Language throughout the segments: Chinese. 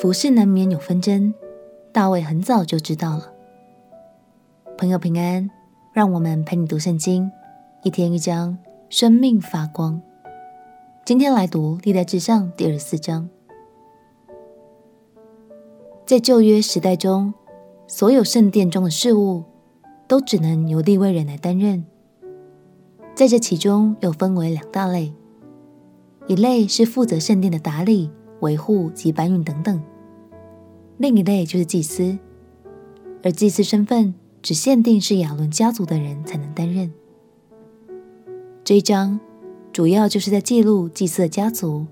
服侍难免有纷争，大卫很早就知道了。朋友平安，让我们陪你读圣经，一天一章，生命发光。今天来读历代志上第二十四章。在旧约时代中，所有圣殿中的事务都只能由利未人来担任。在这其中又分为两大类，一类是负责圣殿的打理、维护及搬运等等；另一类就是祭司，而祭司身份只限定是亚伦家族的人才能担任。这一章主要就是在记录祭司的家族，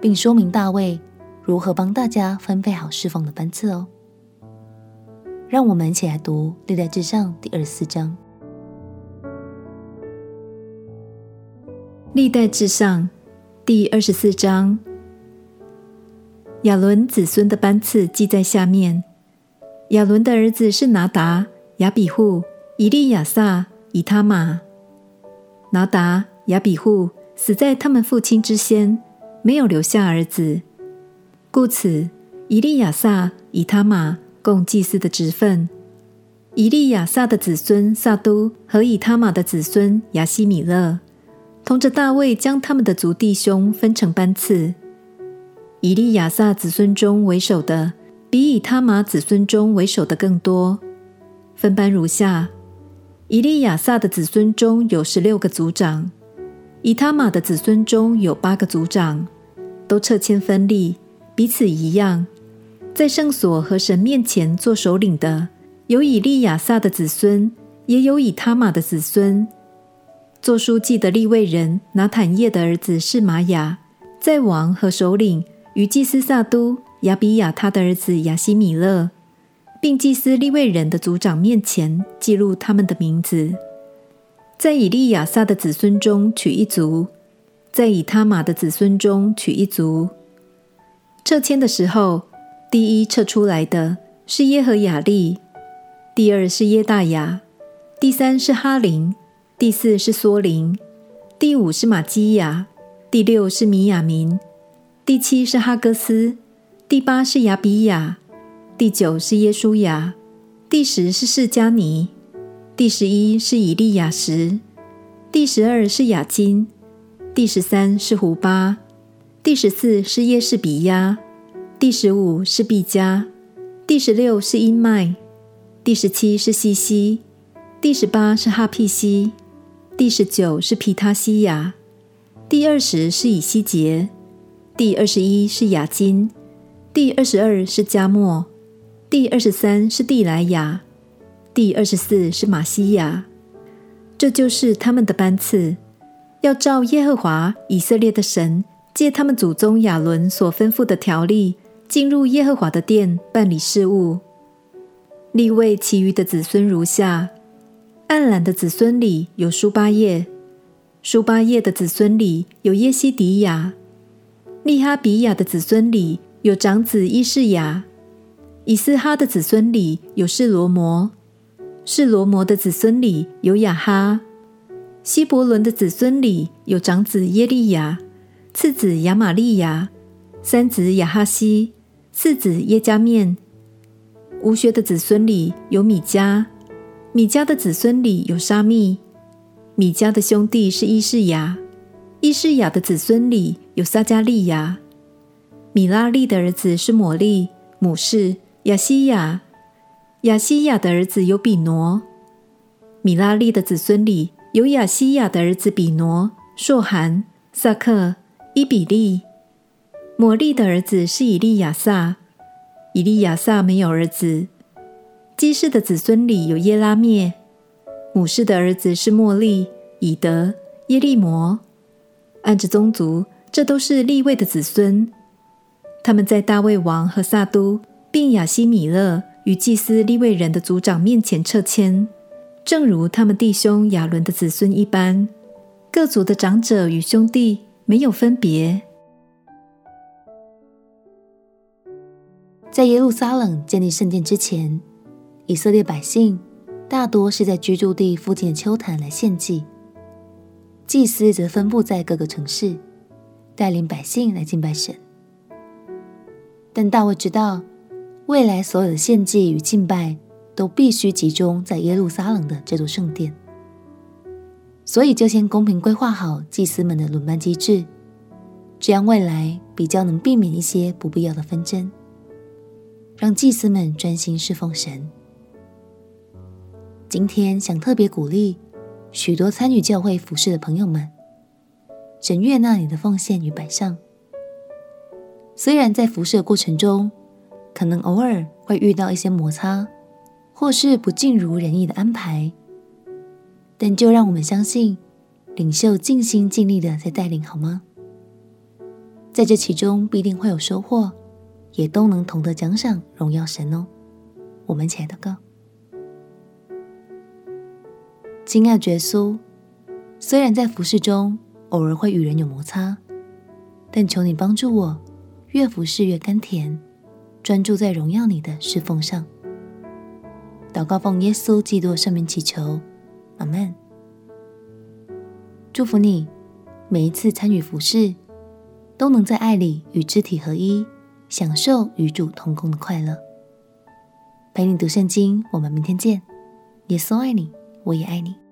并说明大卫如何帮大家分配好侍奉的班次哦。让我们一起来读《历代志上》第二十四章。历代志上第二十四章，亚伦子孙的班次记在下面。亚伦的儿子是拿达、亚比户、以利亚撒、以他玛。拿达、亚比户死在他们父亲之先，没有留下儿子，故此以利亚撒、以他玛共祭司的职分。以利亚撒的子孙撒都和以他玛的子孙亚希米勒。同着大卫将他们的族弟兄分成班次，以利亚撒子孙中为首的，比以他玛子孙中为首的更多。分班如下：以利亚撒的子孙中有十六个族长，以他玛的子孙中有八个族长，都撤迁分立，彼此一样。在圣所和神面前做首领的，有以利亚撒的子孙，也有以他玛的子孙。做书记的立位人拿坦业的儿子是玛雅，在王和首领与祭司撒督、亚比亚他的儿子亚西米勒，并祭司利未人的族长面前记录他们的名字。在以利亚撒的子孙中取一族，在以他玛的子孙中取一族。撤迁的时候，第一撤出来的是耶和雅利，第二是耶大雅，第三是哈林。第四是梭林，第五是玛基亚，第六是米亚明，第七是哈哥斯，第八是亚比亚，第九是耶书亚，第十是示迦尼，第十一是以利亚什，第十二是雅斤，第十三是胡巴，第十四是耶士比亚，第十五是毕加，第十六是音麦，第十七是西西，第十八是哈辟西。第十九是皮他西亚，第二十是以西结，第二十一是雅金，第二十二是迦莫，第二十三是地来亚，第二十四是玛西亚。这就是他们的班次，要照耶和华以色列的神借他们祖宗亚伦所吩咐的条例，进入耶和华的殿办理事务。立位其余的子孙如下。暗兰的子孙里有舒巴叶，舒巴叶的子孙里有耶西迪亚，利哈比亚的子孙里有长子伊士雅，以斯哈的子孙里有示罗摩，示罗摩的子孙里有雅哈，希伯伦的子孙里有长子耶利亚，次子亚玛利亚，三子亚哈西，四子耶加面，乌薛的子孙里有米迦。米迦的子孙里有沙密，米迦的兄弟是伊士雅，伊士雅的子孙里有撒迦利亚，米拉利的儿子是摩利、母示、亚西亚，亚西亚的儿子有比挪，米拉利的子孙里有亚西亚的儿子比挪、朔含、撒克、伊比利，摩利的儿子是以利亚撒，以利亚撒没有儿子。基士的子孙里有耶拉灭，母氏的儿子是末利、以德、耶利摩。按着宗族，这都是利位的子孙。他们在大卫王和撒都，并亚希米勒与祭司立位人的族长面前撤迁，正如他们弟兄亚伦的子孙一般。各族的长者与兄弟没有分别。在耶路撒冷建立圣殿之前，以色列百姓大多是在居住地附近的丘坛来献祭，祭司则分布在各个城市，带领百姓来敬拜神。但大卫知道，未来所有的献祭与敬拜都必须集中在耶路撒冷的这座圣殿，所以就先公平规划好祭司们的轮班机制，这样未来比较能避免一些不必要的纷争，让祭司们专心侍奉神。今天想特别鼓励许多参与教会服事的朋友们，神悦纳你的奉献与摆上。虽然在服事的过程中，可能偶尔会遇到一些摩擦，或是不尽如人意的安排，但就让我们相信，领袖尽心尽力的在带领，好吗？在这其中必定会有收获，也都能同得奖赏，荣耀神哦。我们一起来祷告。亲爱的耶稣，虽然在服事中偶尔会与人有摩擦，但求你帮助我。越服侍越甘甜，专注在荣耀你的侍奉上。祷告奉耶稣基督的圣名祈求，阿门。祝福你，每一次参与服事，都能在爱里与肢体合一，享受与主同工的快乐。陪你读圣经，我们明天见。耶稣爱你，我也爱你。